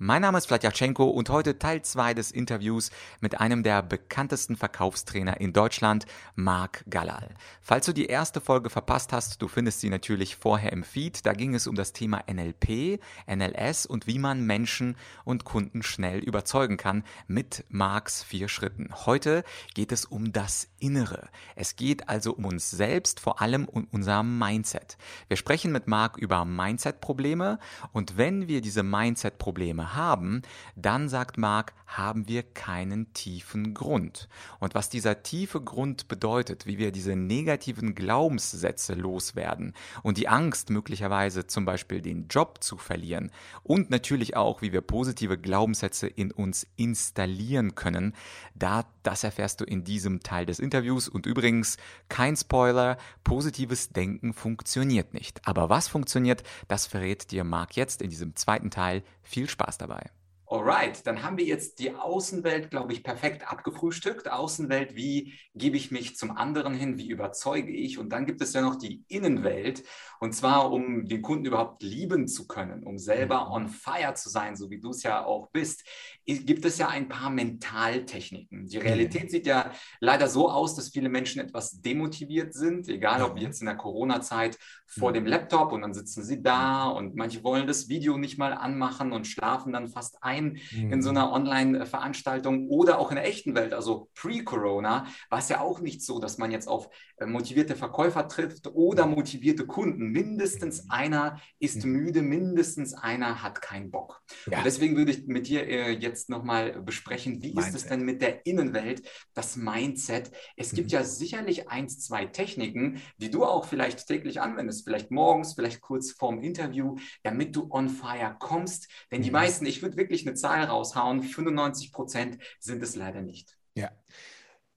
Mein Name ist Vladyachenko und heute Teil 2 des Interviews mit einem der bekanntesten Verkaufstrainer in Deutschland, Marc Gallal. Falls du die erste Folge verpasst hast, du findest sie natürlich vorher im Feed. Da ging es um das Thema NLP, NLS und wie man Menschen und Kunden schnell überzeugen kann mit Marks vier Schritten. Heute geht es um das Innere. Es geht also um uns selbst, vor allem um unser Mindset. Wir sprechen mit Marc über Mindset-Probleme und wenn wir diese Mindset-Probleme haben, dann sagt Mark, haben wir keinen tiefen Grund. Und was dieser tiefe Grund bedeutet, wie wir diese negativen Glaubenssätze loswerden und die Angst möglicherweise zum Beispiel den Job zu verlieren und natürlich auch, wie wir positive Glaubenssätze in uns installieren können, da, das erfährst du in diesem Teil des Interviews. Und übrigens, kein Spoiler, positives Denken funktioniert nicht. Aber was funktioniert, das verrät dir Marc jetzt in diesem zweiten Teil. Viel Spaß dabei. Alright, dann haben wir jetzt die Außenwelt, glaube ich, perfekt abgefrühstückt. Außenwelt, wie gebe ich mich zum anderen hin, wie überzeuge ich? Und dann gibt es ja noch die Innenwelt, und zwar um den Kunden überhaupt lieben zu können, um selber mhm. on fire zu sein, so wie du es ja auch bist, gibt es ja ein paar Mentaltechniken. Die Realität mhm. sieht ja leider so aus, dass viele Menschen etwas demotiviert sind, egal ob jetzt in der Corona-Zeit vor mhm. dem Laptop und dann sitzen sie da und manche wollen das Video nicht mal anmachen und schlafen dann fast ein ein mhm. in so einer Online-Veranstaltung oder auch in der echten Welt, also pre-Corona, war es ja auch nicht so, dass man jetzt auf äh, motivierte Verkäufer trifft oder motivierte Kunden. Mindestens mhm. einer ist mhm. müde, mindestens einer hat keinen Bock. Ja. Und deswegen würde ich mit dir äh, jetzt nochmal besprechen, wie Mindset. ist es denn mit der Innenwelt, das Mindset? Es gibt mhm. ja sicherlich eins, zwei Techniken, die du auch vielleicht täglich anwendest, vielleicht morgens, vielleicht kurz vorm Interview, damit du on fire kommst. Denn die mhm. meisten, ich würde wirklich eine Zahl raushauen, 95 Prozent sind es leider nicht. Ja.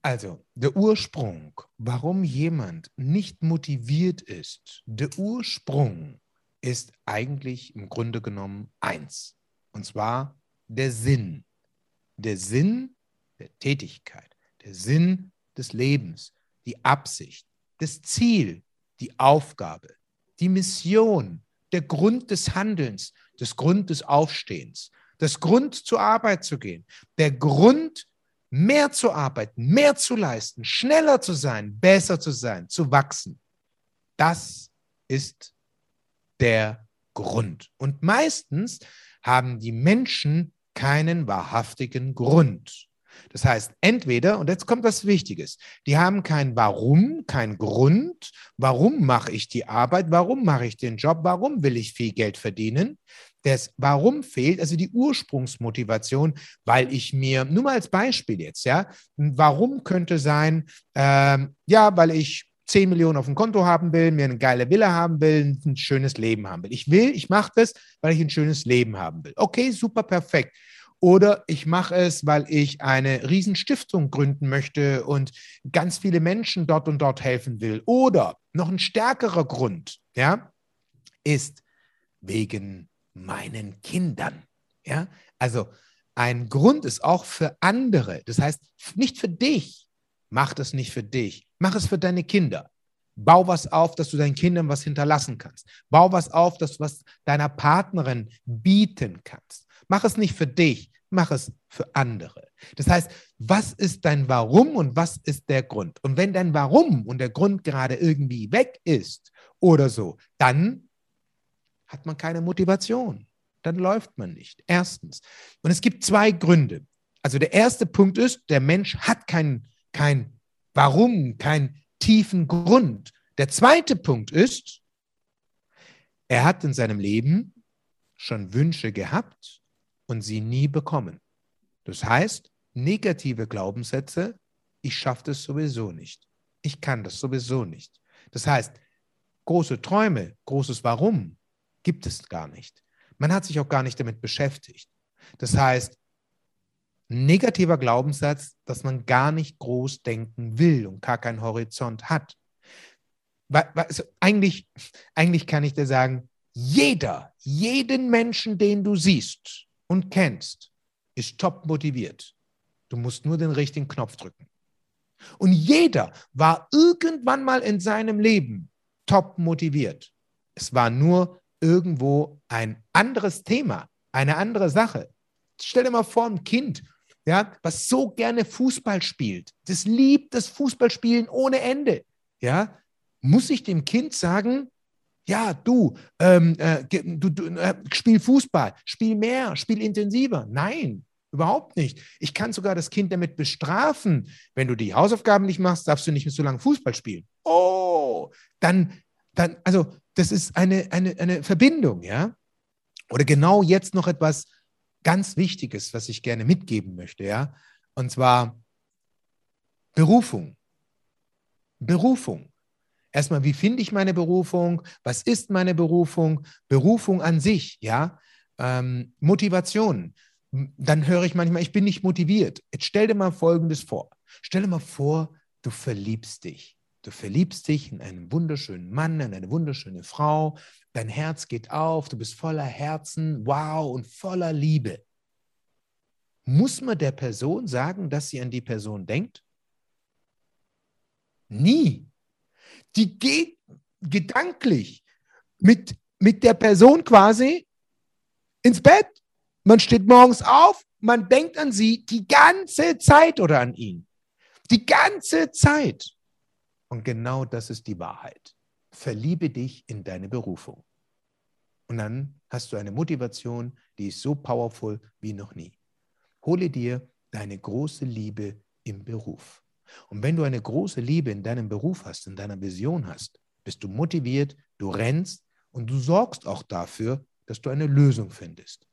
Also, der Ursprung, warum jemand nicht motiviert ist, der Ursprung ist eigentlich im Grunde genommen eins. Und zwar der Sinn. Der Sinn der Tätigkeit, der Sinn des Lebens, die Absicht, das Ziel, die Aufgabe, die Mission, der Grund des Handelns, das Grund des Aufstehens, das Grund zur Arbeit zu gehen, der Grund, mehr zu arbeiten, mehr zu leisten, schneller zu sein, besser zu sein, zu wachsen. Das ist der Grund. Und meistens haben die Menschen keinen wahrhaftigen Grund. Das heißt, entweder, und jetzt kommt was Wichtiges, die haben kein Warum, kein Grund, warum mache ich die Arbeit, warum mache ich den Job, warum will ich viel Geld verdienen. Das Warum fehlt, also die Ursprungsmotivation, weil ich mir, nur mal als Beispiel jetzt, ja, warum könnte sein, ähm, ja, weil ich 10 Millionen auf dem Konto haben will, mir eine geile Villa haben will, ein schönes Leben haben will. Ich will, ich mache das, weil ich ein schönes Leben haben will. Okay, super, perfekt. Oder ich mache es, weil ich eine Riesenstiftung gründen möchte und ganz viele Menschen dort und dort helfen will. Oder noch ein stärkerer Grund, ja, ist wegen meinen Kindern. Ja, also ein Grund ist auch für andere. Das heißt, nicht für dich. Mach das nicht für dich. Mach es für deine Kinder. Bau was auf, dass du deinen Kindern was hinterlassen kannst. Bau was auf, dass du was deiner Partnerin bieten kannst. Mach es nicht für dich, mach es für andere. Das heißt, was ist dein Warum und was ist der Grund? Und wenn dein Warum und der Grund gerade irgendwie weg ist oder so, dann hat man keine Motivation. Dann läuft man nicht. Erstens. Und es gibt zwei Gründe. Also der erste Punkt ist, der Mensch hat kein, kein Warum, keinen tiefen Grund. Der zweite Punkt ist, er hat in seinem Leben schon Wünsche gehabt und sie nie bekommen. Das heißt, negative Glaubenssätze, ich schaffe das sowieso nicht. Ich kann das sowieso nicht. Das heißt, große Träume, großes Warum gibt es gar nicht. Man hat sich auch gar nicht damit beschäftigt. Das heißt, negativer Glaubenssatz, dass man gar nicht groß denken will und gar keinen Horizont hat. Also eigentlich, eigentlich kann ich dir sagen, jeder, jeden Menschen, den du siehst, und kennst, ist top motiviert. Du musst nur den richtigen Knopf drücken. Und jeder war irgendwann mal in seinem Leben top motiviert. Es war nur irgendwo ein anderes Thema, eine andere Sache. Stell dir mal vor, ein Kind, ja, was so gerne Fußball spielt, das liebt das Fußballspielen ohne Ende, ja, muss ich dem Kind sagen, ja, du, ähm, äh, du, du äh, spiel Fußball, spiel mehr, spiel intensiver. Nein, überhaupt nicht. Ich kann sogar das Kind damit bestrafen. Wenn du die Hausaufgaben nicht machst, darfst du nicht mehr so lange Fußball spielen. Oh, dann, dann, also das ist eine, eine, eine Verbindung, ja. Oder genau jetzt noch etwas ganz Wichtiges, was ich gerne mitgeben möchte, ja. Und zwar Berufung. Berufung. Erstmal, wie finde ich meine Berufung? Was ist meine Berufung? Berufung an sich, ja. Ähm, Motivation. Dann höre ich manchmal, ich bin nicht motiviert. Jetzt stell dir mal Folgendes vor. Stell dir mal vor, du verliebst dich. Du verliebst dich in einen wunderschönen Mann, in eine wunderschöne Frau. Dein Herz geht auf, du bist voller Herzen, wow, und voller Liebe. Muss man der Person sagen, dass sie an die Person denkt? Nie die geht gedanklich mit, mit der Person quasi ins Bett. Man steht morgens auf, man denkt an sie die ganze Zeit oder an ihn. Die ganze Zeit. Und genau das ist die Wahrheit. Verliebe dich in deine Berufung. Und dann hast du eine Motivation, die ist so powerful wie noch nie. Hole dir deine große Liebe im Beruf. Und wenn du eine große Liebe in deinem Beruf hast, in deiner Vision hast, bist du motiviert, du rennst und du sorgst auch dafür, dass du eine Lösung findest.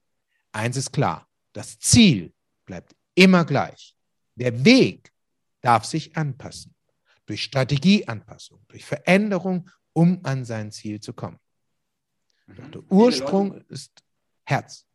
Eins ist klar, das Ziel bleibt immer gleich. Der Weg darf sich anpassen. Durch Strategieanpassung, durch Veränderung, um an sein Ziel zu kommen. Mhm. Der Ursprung ist Herz.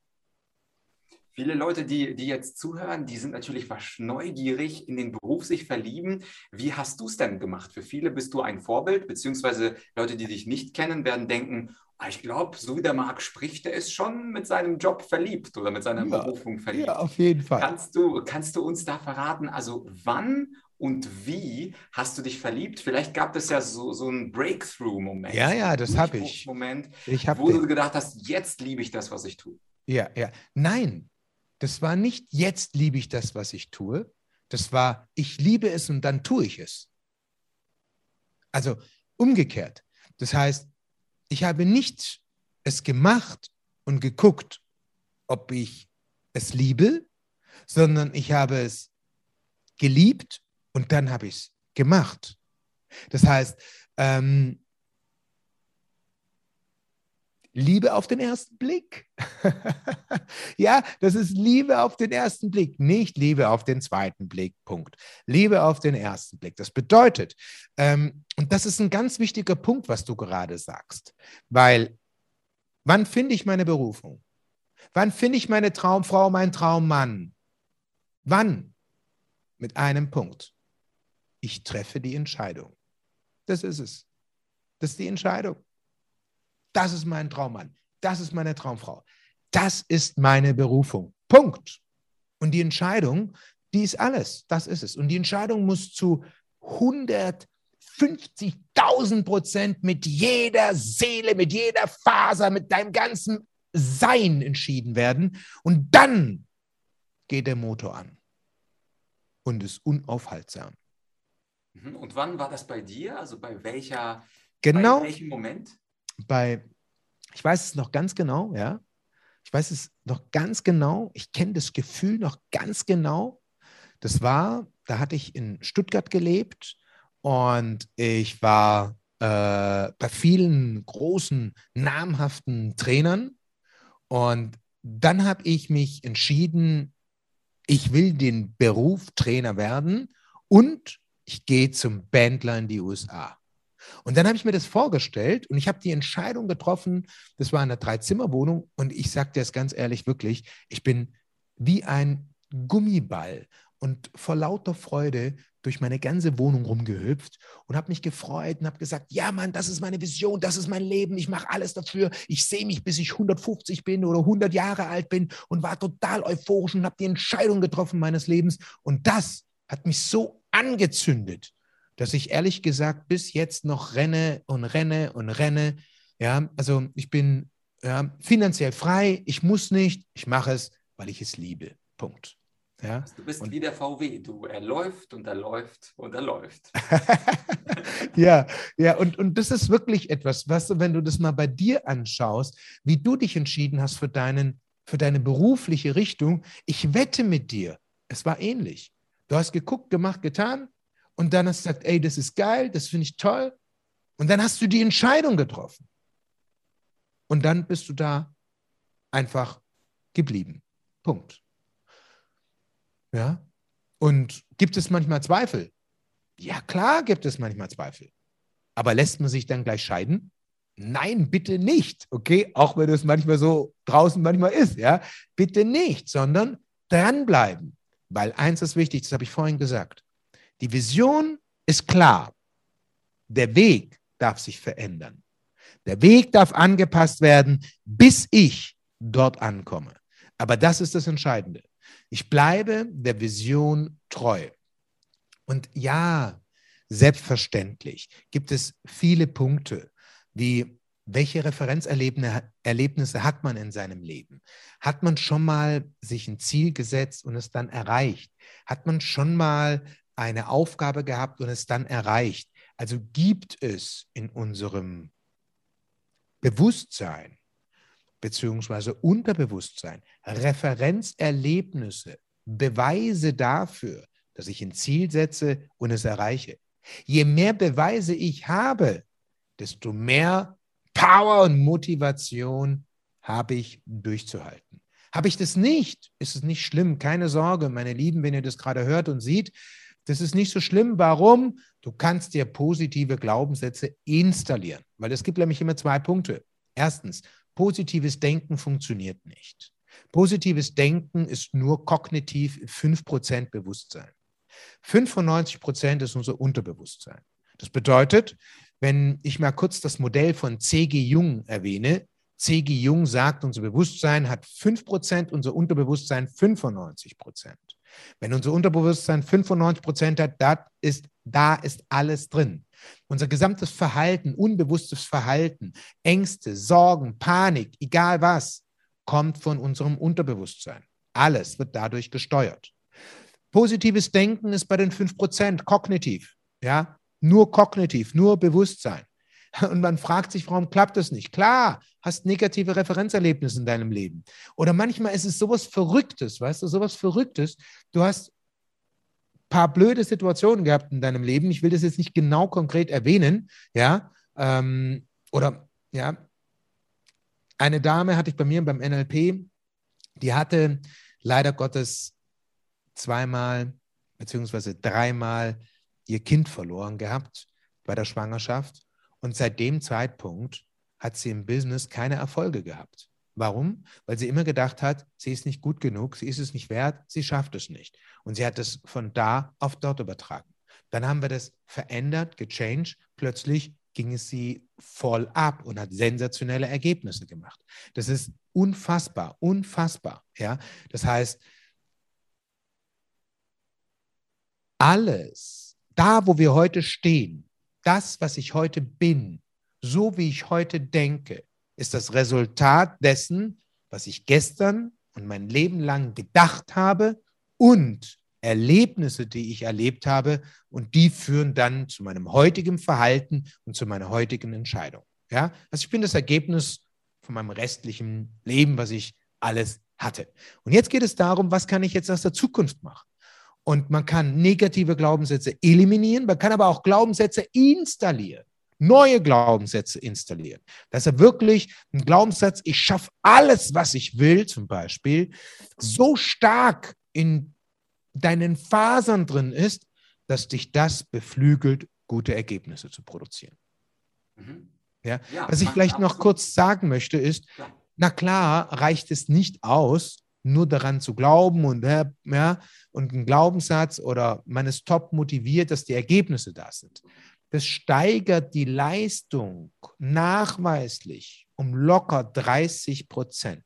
Viele Leute, die, die jetzt zuhören, die sind natürlich neugierig in den Beruf sich verlieben. Wie hast du es denn gemacht? Für viele bist du ein Vorbild, beziehungsweise Leute, die dich nicht kennen, werden denken, ah, ich glaube, so wie der Marc spricht, der ist schon mit seinem Job verliebt oder mit seiner ja, Berufung verliebt. Ja, auf jeden Fall. Kannst du, kannst du uns da verraten, also wann und wie hast du dich verliebt? Vielleicht gab es ja so, so einen Breakthrough-Moment. Ja, ja, das habe ich. Moment, ich wo den. du gedacht hast, jetzt liebe ich das, was ich tue. Ja, ja. Nein, das war nicht, jetzt liebe ich das, was ich tue. Das war, ich liebe es und dann tue ich es. Also umgekehrt. Das heißt, ich habe nicht es gemacht und geguckt, ob ich es liebe, sondern ich habe es geliebt und dann habe ich es gemacht. Das heißt, ähm, Liebe auf den ersten Blick. ja, das ist Liebe auf den ersten Blick, nicht Liebe auf den zweiten Blick. Punkt. Liebe auf den ersten Blick. Das bedeutet, ähm, und das ist ein ganz wichtiger Punkt, was du gerade sagst, weil wann finde ich meine Berufung? Wann finde ich meine Traumfrau, meinen Traummann? Wann? Mit einem Punkt. Ich treffe die Entscheidung. Das ist es. Das ist die Entscheidung. Das ist mein Traummann. Das ist meine Traumfrau. Das ist meine Berufung. Punkt. Und die Entscheidung, die ist alles. Das ist es. Und die Entscheidung muss zu 150.000 Prozent mit jeder Seele, mit jeder Faser, mit deinem ganzen Sein entschieden werden. Und dann geht der Motor an und ist unaufhaltsam. Mhm. Und wann war das bei dir? Also bei welcher, genau, bei welchem Moment? bei, ich weiß es noch ganz genau, ja. Ich weiß es noch ganz genau. Ich kenne das Gefühl noch ganz genau. Das war, da hatte ich in Stuttgart gelebt und ich war äh, bei vielen großen, namhaften Trainern. Und dann habe ich mich entschieden, ich will den Beruf Trainer werden und ich gehe zum Bandler in die USA. Und dann habe ich mir das vorgestellt und ich habe die Entscheidung getroffen, das war eine Dreizimmerwohnung und ich sage dir das ganz ehrlich, wirklich, ich bin wie ein Gummiball und vor lauter Freude durch meine ganze Wohnung rumgehüpft und habe mich gefreut und habe gesagt, ja Mann, das ist meine Vision, das ist mein Leben, ich mache alles dafür, ich sehe mich, bis ich 150 bin oder 100 Jahre alt bin und war total euphorisch und habe die Entscheidung getroffen meines Lebens und das hat mich so angezündet, dass ich ehrlich gesagt bis jetzt noch renne und renne und renne. Ja, also ich bin ja, finanziell frei, ich muss nicht, ich mache es, weil ich es liebe. Punkt. Ja? Du bist und, wie der VW, du, er läuft und er läuft und er läuft. ja, ja, und, und das ist wirklich etwas, was wenn du das mal bei dir anschaust, wie du dich entschieden hast für, deinen, für deine berufliche Richtung, ich wette mit dir, es war ähnlich. Du hast geguckt, gemacht, getan und dann hast du gesagt, ey, das ist geil, das finde ich toll. Und dann hast du die Entscheidung getroffen. Und dann bist du da einfach geblieben. Punkt. Ja? Und gibt es manchmal Zweifel? Ja, klar gibt es manchmal Zweifel. Aber lässt man sich dann gleich scheiden? Nein, bitte nicht. Okay, auch wenn es manchmal so draußen manchmal ist, ja, bitte nicht, sondern dranbleiben. Weil eins ist wichtig, das habe ich vorhin gesagt. Die Vision ist klar. Der Weg darf sich verändern. Der Weg darf angepasst werden, bis ich dort ankomme. Aber das ist das Entscheidende. Ich bleibe der Vision treu. Und ja, selbstverständlich gibt es viele Punkte, wie welche Referenzerlebnisse hat man in seinem Leben? Hat man schon mal sich ein Ziel gesetzt und es dann erreicht? Hat man schon mal eine Aufgabe gehabt und es dann erreicht? Also gibt es in unserem Bewusstsein beziehungsweise Unterbewusstsein, Referenzerlebnisse, Beweise dafür, dass ich ein Ziel setze und es erreiche. Je mehr Beweise ich habe, desto mehr Power und Motivation habe ich durchzuhalten. Habe ich das nicht, ist es nicht schlimm. Keine Sorge, meine Lieben, wenn ihr das gerade hört und seht, das ist nicht so schlimm. Warum? Du kannst dir positive Glaubenssätze installieren, weil es gibt nämlich immer zwei Punkte. Erstens, Positives Denken funktioniert nicht. Positives Denken ist nur kognitiv 5% Bewusstsein. 95% ist unser Unterbewusstsein. Das bedeutet, wenn ich mal kurz das Modell von C.G. Jung erwähne, C.G. Jung sagt, unser Bewusstsein hat 5%, unser Unterbewusstsein 95%. Wenn unser Unterbewusstsein 95% hat, da ist, da ist alles drin. Unser gesamtes Verhalten, unbewusstes Verhalten, Ängste, Sorgen, Panik, egal was, kommt von unserem Unterbewusstsein. Alles wird dadurch gesteuert. Positives Denken ist bei den 5% kognitiv, ja, nur kognitiv, nur Bewusstsein. Und man fragt sich, warum klappt das nicht? Klar, hast negative Referenzerlebnisse in deinem Leben. Oder manchmal ist es sowas Verrücktes, weißt du, sowas Verrücktes. Du hast paar blöde Situationen gehabt in deinem Leben. Ich will das jetzt nicht genau konkret erwähnen, ja. Ähm, oder ja, eine Dame hatte ich bei mir beim NLP, die hatte leider Gottes zweimal beziehungsweise dreimal ihr Kind verloren gehabt bei der Schwangerschaft. Und seit dem Zeitpunkt hat sie im Business keine Erfolge gehabt. Warum? Weil sie immer gedacht hat, sie ist nicht gut genug, sie ist es nicht wert, sie schafft es nicht. Und sie hat es von da auf dort übertragen. Dann haben wir das verändert, gechanged. Plötzlich ging es sie voll ab und hat sensationelle Ergebnisse gemacht. Das ist unfassbar, unfassbar. Ja? Das heißt, alles, da wo wir heute stehen, das, was ich heute bin, so wie ich heute denke, ist das Resultat dessen, was ich gestern und mein Leben lang gedacht habe und Erlebnisse, die ich erlebt habe und die führen dann zu meinem heutigen Verhalten und zu meiner heutigen Entscheidung. Ja, also ich bin das Ergebnis von meinem restlichen Leben, was ich alles hatte. Und jetzt geht es darum, was kann ich jetzt aus der Zukunft machen? Und man kann negative Glaubenssätze eliminieren, man kann aber auch Glaubenssätze installieren neue Glaubenssätze installieren. Dass er wirklich ein Glaubenssatz, ich schaffe alles, was ich will, zum Beispiel, so stark in deinen Fasern drin ist, dass dich das beflügelt, gute Ergebnisse zu produzieren. Mhm. Ja? ja? Was ich vielleicht noch kurz sagen möchte, ist, na klar, reicht es nicht aus, nur daran zu glauben und, ja, und ein Glaubenssatz oder man ist top motiviert, dass die Ergebnisse da sind das steigert die Leistung nachweislich um locker 30 Prozent.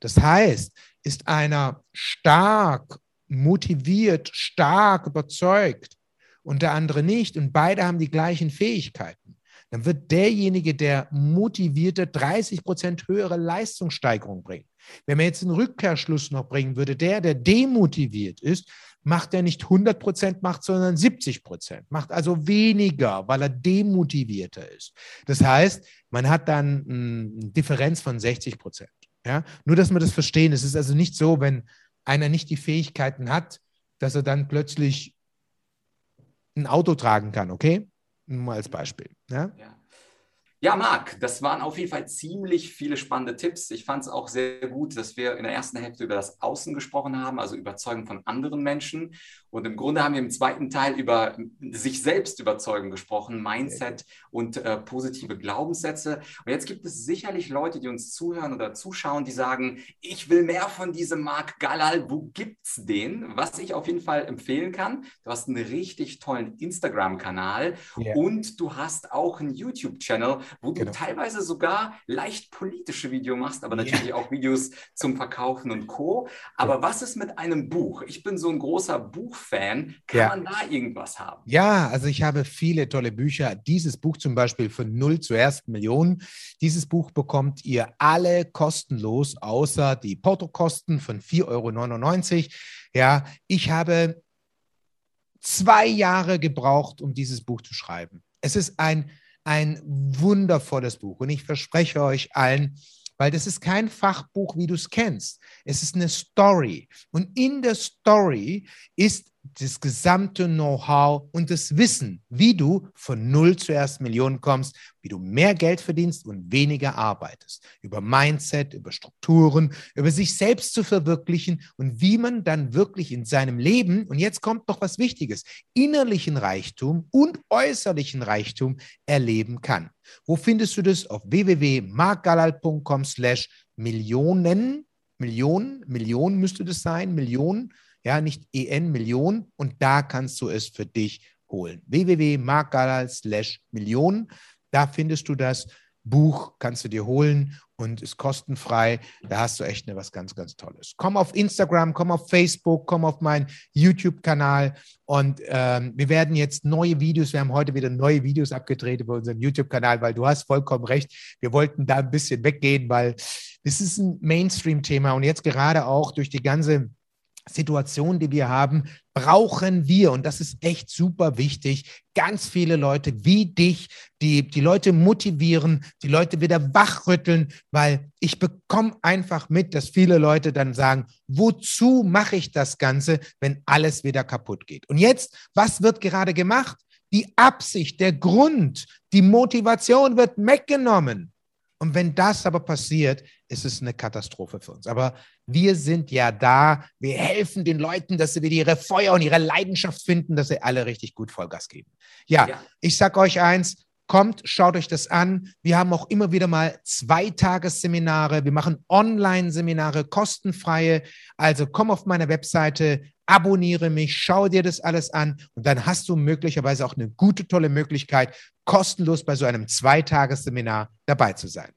Das heißt, ist einer stark motiviert, stark, überzeugt und der andere nicht und beide haben die gleichen Fähigkeiten, dann wird derjenige, der motivierte 30 Prozent höhere Leistungssteigerung bringen. Wenn man jetzt einen Rückkehrschluss noch bringen würde, der, der demotiviert ist, macht er nicht 100 Prozent macht, sondern 70 Prozent, macht also weniger, weil er demotivierter ist. Das heißt, man hat dann eine Differenz von 60 Prozent. Ja? Nur, dass wir das verstehen. Es ist also nicht so, wenn einer nicht die Fähigkeiten hat, dass er dann plötzlich ein Auto tragen kann, okay? Nur mal als Beispiel. Ja? ja. Ja, Marc, das waren auf jeden Fall ziemlich viele spannende Tipps. Ich fand es auch sehr gut, dass wir in der ersten Hälfte über das Außen gesprochen haben, also Überzeugen von anderen Menschen. Und im Grunde haben wir im zweiten Teil über sich selbst überzeugen gesprochen, Mindset und äh, positive Glaubenssätze. Und jetzt gibt es sicherlich Leute, die uns zuhören oder zuschauen, die sagen, ich will mehr von diesem Marc Galal. Wo gibt's den? Was ich auf jeden Fall empfehlen kann. Du hast einen richtig tollen Instagram-Kanal yeah. und du hast auch einen YouTube-Channel wo du genau. teilweise sogar leicht politische Videos machst, aber natürlich yeah. auch Videos zum Verkaufen und Co. Aber ja. was ist mit einem Buch? Ich bin so ein großer Buchfan. Kann ja. man da irgendwas haben? Ja, also ich habe viele tolle Bücher. Dieses Buch zum Beispiel von Null zur ersten Million. Dieses Buch bekommt ihr alle kostenlos, außer die Portokosten von 4,99 Euro. Ja, ich habe zwei Jahre gebraucht, um dieses Buch zu schreiben. Es ist ein ein wundervolles Buch. Und ich verspreche euch allen, weil das ist kein Fachbuch, wie du es kennst. Es ist eine Story. Und in der Story ist das gesamte Know-how und das Wissen, wie du von Null zu erst Millionen kommst, wie du mehr Geld verdienst und weniger arbeitest. Über Mindset, über Strukturen, über sich selbst zu verwirklichen und wie man dann wirklich in seinem Leben, und jetzt kommt noch was Wichtiges, innerlichen Reichtum und äußerlichen Reichtum erleben kann. Wo findest du das? Auf www.markgalal.com slash Millionen, Millionen, Millionen müsste das sein, Millionen ja, nicht EN Million und da kannst du es für dich holen. www.markgalal slash Millionen, da findest du das Buch, kannst du dir holen und ist kostenfrei. Da hast du echt was ganz, ganz Tolles. Komm auf Instagram, komm auf Facebook, komm auf meinen YouTube-Kanal und ähm, wir werden jetzt neue Videos, wir haben heute wieder neue Videos abgedreht über unseren YouTube-Kanal, weil du hast vollkommen recht. Wir wollten da ein bisschen weggehen, weil das ist ein Mainstream-Thema und jetzt gerade auch durch die ganze Situation, die wir haben, brauchen wir, und das ist echt super wichtig, ganz viele Leute wie dich, die die Leute motivieren, die Leute wieder wachrütteln, weil ich bekomme einfach mit, dass viele Leute dann sagen, wozu mache ich das Ganze, wenn alles wieder kaputt geht? Und jetzt, was wird gerade gemacht? Die Absicht, der Grund, die Motivation wird weggenommen. Und wenn das aber passiert, ist es eine Katastrophe für uns. Aber wir sind ja da, wir helfen den Leuten, dass sie wieder ihre Feuer und ihre Leidenschaft finden, dass sie alle richtig gut Vollgas geben. Ja, ja. ich sag euch eins, kommt, schaut euch das an. Wir haben auch immer wieder mal Zweitagesseminare. Wir machen Online-Seminare, kostenfreie. Also komm auf meine Webseite, abonniere mich, schau dir das alles an und dann hast du möglicherweise auch eine gute, tolle Möglichkeit, kostenlos bei so einem Zweitagesseminar dabei zu sein.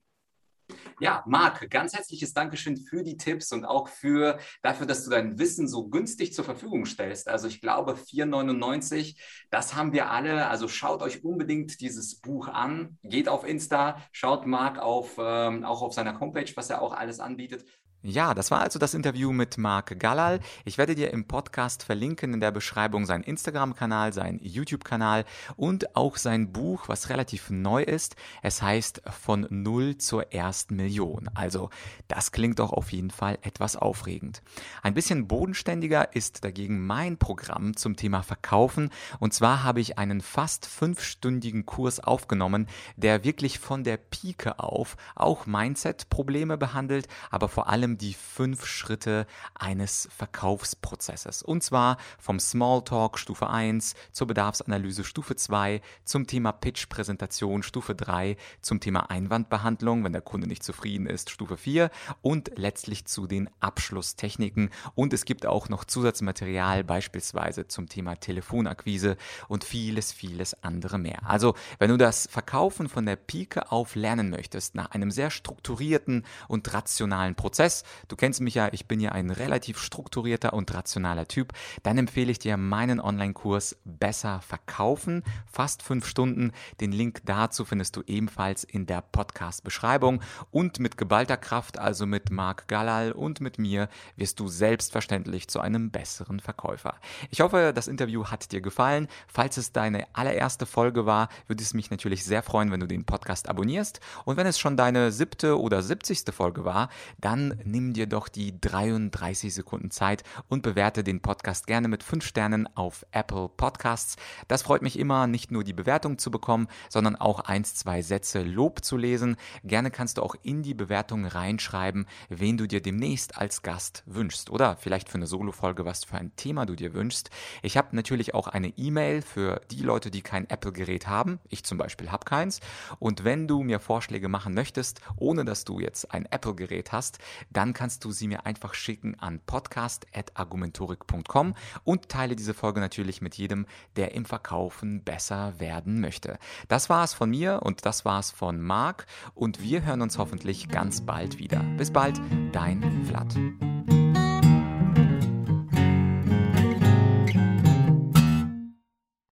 Ja, Marc, ganz herzliches Dankeschön für die Tipps und auch für dafür, dass du dein Wissen so günstig zur Verfügung stellst. Also ich glaube 4,99, das haben wir alle. Also schaut euch unbedingt dieses Buch an. Geht auf Insta, schaut Marc auf, ähm, auch auf seiner Homepage, was er auch alles anbietet. Ja, das war also das Interview mit Marc Gallal. Ich werde dir im Podcast verlinken in der Beschreibung seinen Instagram-Kanal, seinen YouTube-Kanal und auch sein Buch, was relativ neu ist. Es heißt Von Null zur ersten Million. Also das klingt doch auf jeden Fall etwas aufregend. Ein bisschen bodenständiger ist dagegen mein Programm zum Thema Verkaufen. Und zwar habe ich einen fast fünfstündigen Kurs aufgenommen, der wirklich von der Pike auf auch Mindset-Probleme behandelt, aber vor allem allem die fünf Schritte eines Verkaufsprozesses. Und zwar vom Smalltalk Stufe 1 zur Bedarfsanalyse Stufe 2, zum Thema Pitch-Präsentation Stufe 3, zum Thema Einwandbehandlung, wenn der Kunde nicht zufrieden ist, Stufe 4 und letztlich zu den Abschlusstechniken. Und es gibt auch noch Zusatzmaterial, beispielsweise zum Thema Telefonakquise und vieles, vieles andere mehr. Also, wenn du das Verkaufen von der Pike auf lernen möchtest, nach einem sehr strukturierten und rationalen Prozess, du kennst mich ja, ich bin ja ein relativ strukturierter und rationaler Typ, dann empfehle ich dir meinen Online-Kurs Besser verkaufen, fast fünf Stunden. Den Link dazu findest du ebenfalls in der Podcast-Beschreibung und mit geballter Kraft, also mit Marc Galal und mit mir, wirst du selbstverständlich zu einem besseren Verkäufer. Ich hoffe, das Interview hat dir gefallen. Falls es deine allererste Folge war, würde es mich natürlich sehr freuen, wenn du den Podcast abonnierst. Und wenn es schon deine siebte oder siebzigste Folge war, dann nimm dir doch die 33 Sekunden Zeit und bewerte den Podcast gerne mit fünf Sternen auf Apple Podcasts. Das freut mich immer, nicht nur die Bewertung zu bekommen, sondern auch eins, zwei Sätze Lob zu lesen. Gerne kannst du auch in die Bewertung reinschreiben, wen du dir demnächst als Gast wünschst oder vielleicht für eine Solo-Folge, was für ein Thema du dir wünschst. Ich habe natürlich auch eine E-Mail für die Leute, die kein Apple-Gerät haben. Ich zum Beispiel habe keins. Und wenn du mir Vorschläge machen möchtest, ohne dass du jetzt ein Apple-Gerät hast, dann kannst du sie mir einfach schicken an podcast.argumentorik.com und teile diese Folge natürlich mit jedem, der im Verkaufen besser werden möchte. Das war es von mir und das war es von Marc und wir hören uns hoffentlich ganz bald wieder. Bis bald, dein Vlad.